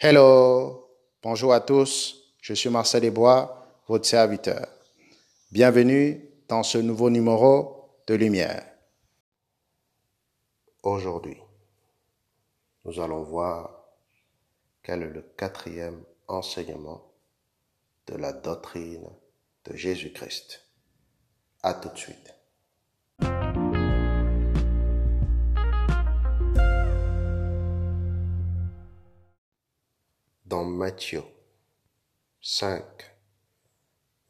Hello, bonjour à tous, je suis Marcel Desbois, votre serviteur. Bienvenue dans ce nouveau numéro de Lumière. Aujourd'hui, nous allons voir quel est le quatrième enseignement de la doctrine de Jésus-Christ. À tout de suite. Matthieu 5,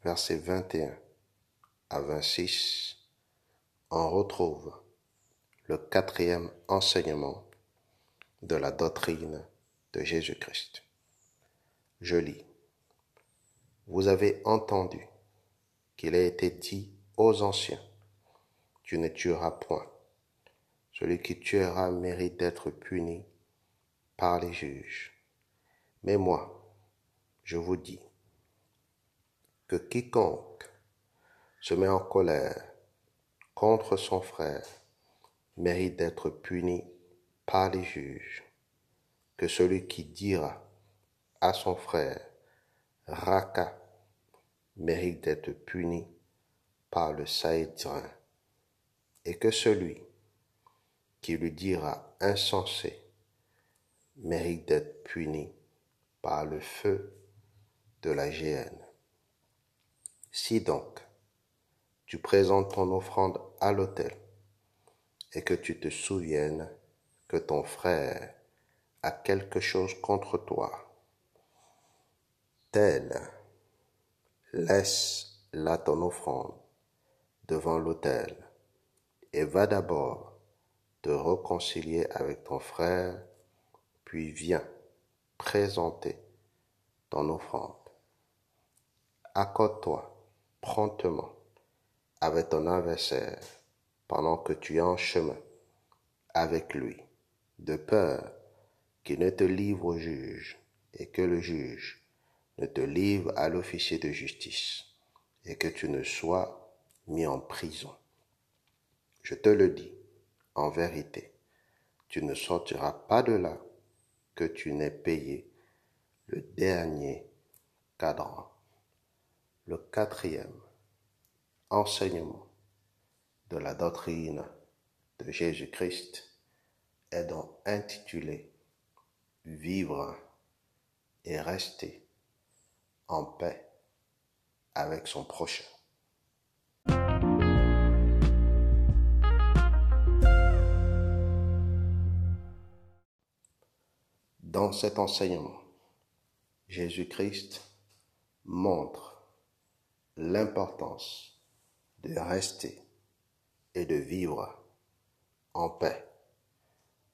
versets 21 à 26, on retrouve le quatrième enseignement de la doctrine de Jésus-Christ. Je lis. Vous avez entendu qu'il a été dit aux anciens, tu ne tueras point. Celui qui tuera mérite d'être puni par les juges. Mais moi, je vous dis que quiconque se met en colère contre son frère mérite d'être puni par les juges, que celui qui dira à son frère Raka mérite d'être puni par le Saïdrin, et que celui qui lui dira insensé mérite d'être puni par le feu de la géhenne. Si donc tu présentes ton offrande à l'autel et que tu te souviennes que ton frère a quelque chose contre toi, tel, laisse là ton offrande devant l'autel et va d'abord te réconcilier avec ton frère, puis viens présenter ton offrande. Accorde-toi promptement avec ton adversaire pendant que tu es en chemin avec lui, de peur qu'il ne te livre au juge et que le juge ne te livre à l'officier de justice et que tu ne sois mis en prison. Je te le dis, en vérité, tu ne sortiras pas de là tu n'aies payé le dernier cadran. Le quatrième enseignement de la doctrine de Jésus-Christ est donc intitulé Vivre et rester en paix avec son prochain. Dans cet enseignement, Jésus-Christ montre l'importance de rester et de vivre en paix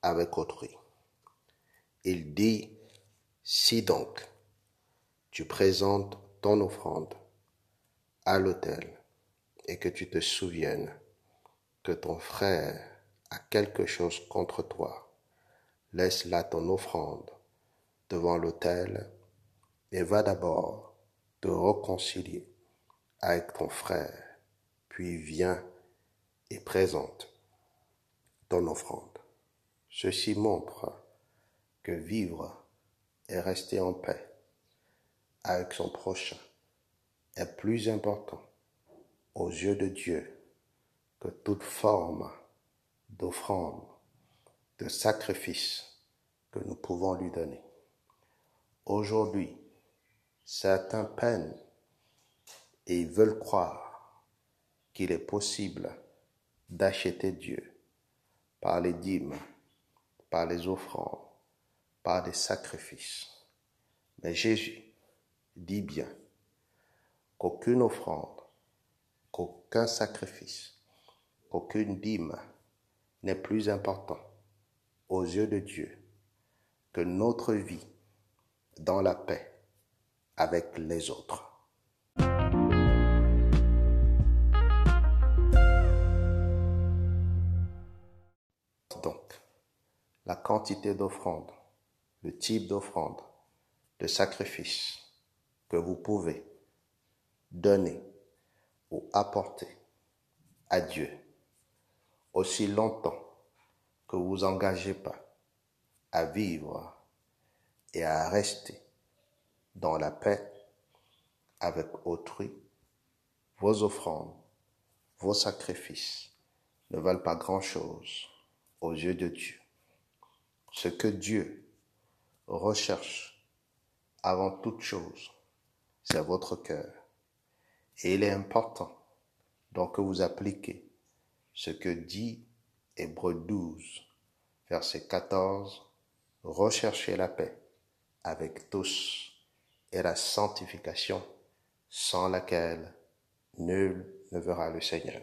avec autrui. Il dit, si donc tu présentes ton offrande à l'autel et que tu te souviennes que ton frère a quelque chose contre toi, laisse là ton offrande devant l'autel et va d'abord te réconcilier avec ton frère, puis viens et présente ton offrande. Ceci montre que vivre et rester en paix avec son prochain est plus important aux yeux de Dieu que toute forme d'offrande de sacrifice que nous pouvons lui donner. Aujourd'hui, certains peinent et veulent croire qu'il est possible d'acheter Dieu par les dîmes, par les offrandes, par des sacrifices. Mais Jésus dit bien qu'aucune offrande, qu'aucun sacrifice, qu'aucune dîme n'est plus important aux yeux de Dieu que notre vie dans la paix avec les autres. Donc, la quantité d'offrandes, le type d'offrande, de sacrifice que vous pouvez donner ou apporter à Dieu aussi longtemps vous engagez pas à vivre et à rester dans la paix avec autrui, vos offrandes, vos sacrifices ne valent pas grand-chose aux yeux de Dieu. Ce que Dieu recherche avant toute chose, c'est votre cœur. Et il est important donc que vous appliquez ce que dit Hébreu 12, verset 14, recherchez la paix avec tous et la sanctification sans laquelle nul ne verra le Seigneur.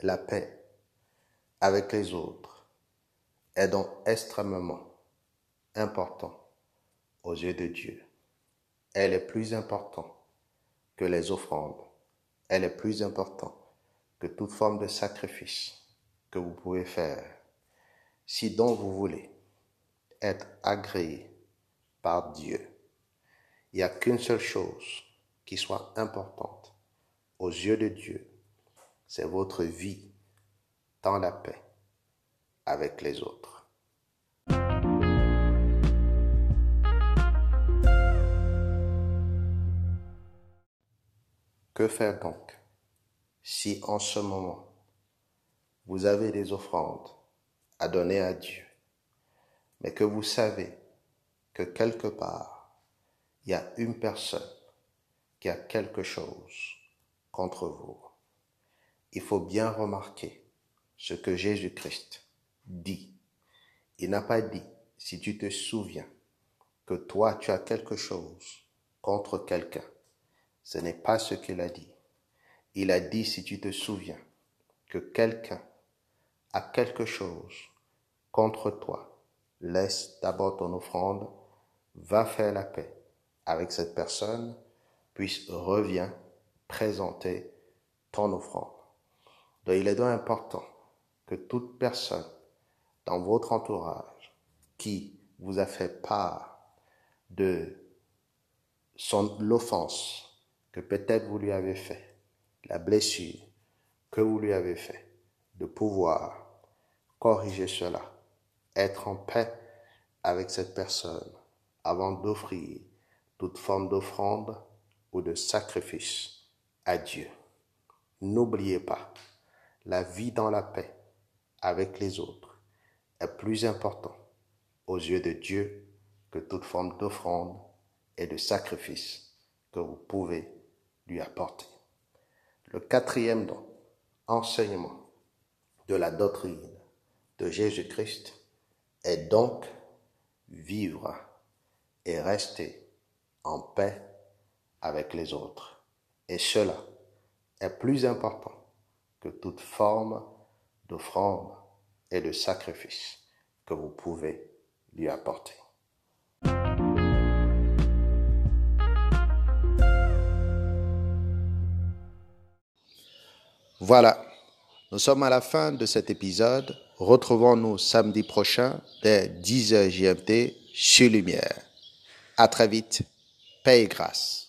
La paix avec les autres est donc extrêmement important aux yeux de Dieu. Elle est plus importante que les offrandes. Elle est plus importante que toute forme de sacrifice que vous pouvez faire. Si donc vous voulez être agréé par Dieu, il n'y a qu'une seule chose qui soit importante aux yeux de Dieu, c'est votre vie dans la paix avec les autres. Que faire donc si en ce moment vous avez des offrandes à donner à Dieu, mais que vous savez que quelque part il y a une personne qui a quelque chose contre vous. Il faut bien remarquer ce que Jésus-Christ dit. Il n'a pas dit, si tu te souviens, que toi tu as quelque chose contre quelqu'un. Ce n'est pas ce qu'il a dit. Il a dit, si tu te souviens, que quelqu'un a quelque chose contre toi. Laisse d'abord ton offrande, va faire la paix avec cette personne, puis reviens présenter ton offrande. Donc il est donc important que toute personne dans votre entourage qui vous a fait part de son l'offense que peut-être vous lui avez fait, la blessure que vous lui avez fait, de pouvoir corriger cela, être en paix avec cette personne avant d'offrir toute forme d'offrande ou de sacrifice à Dieu. N'oubliez pas, la vie dans la paix avec les autres est plus important aux yeux de Dieu que toute forme d'offrande et de sacrifice que vous pouvez lui apporter. Le quatrième don, enseignement de la doctrine de Jésus-Christ est donc vivre et rester en paix avec les autres. Et cela est plus important que toute forme d'offrande et de sacrifice que vous pouvez lui apporter. Voilà, nous sommes à la fin de cet épisode. Retrouvons-nous samedi prochain dès 10h GMT sur Lumière. À très vite. Paix et grâce.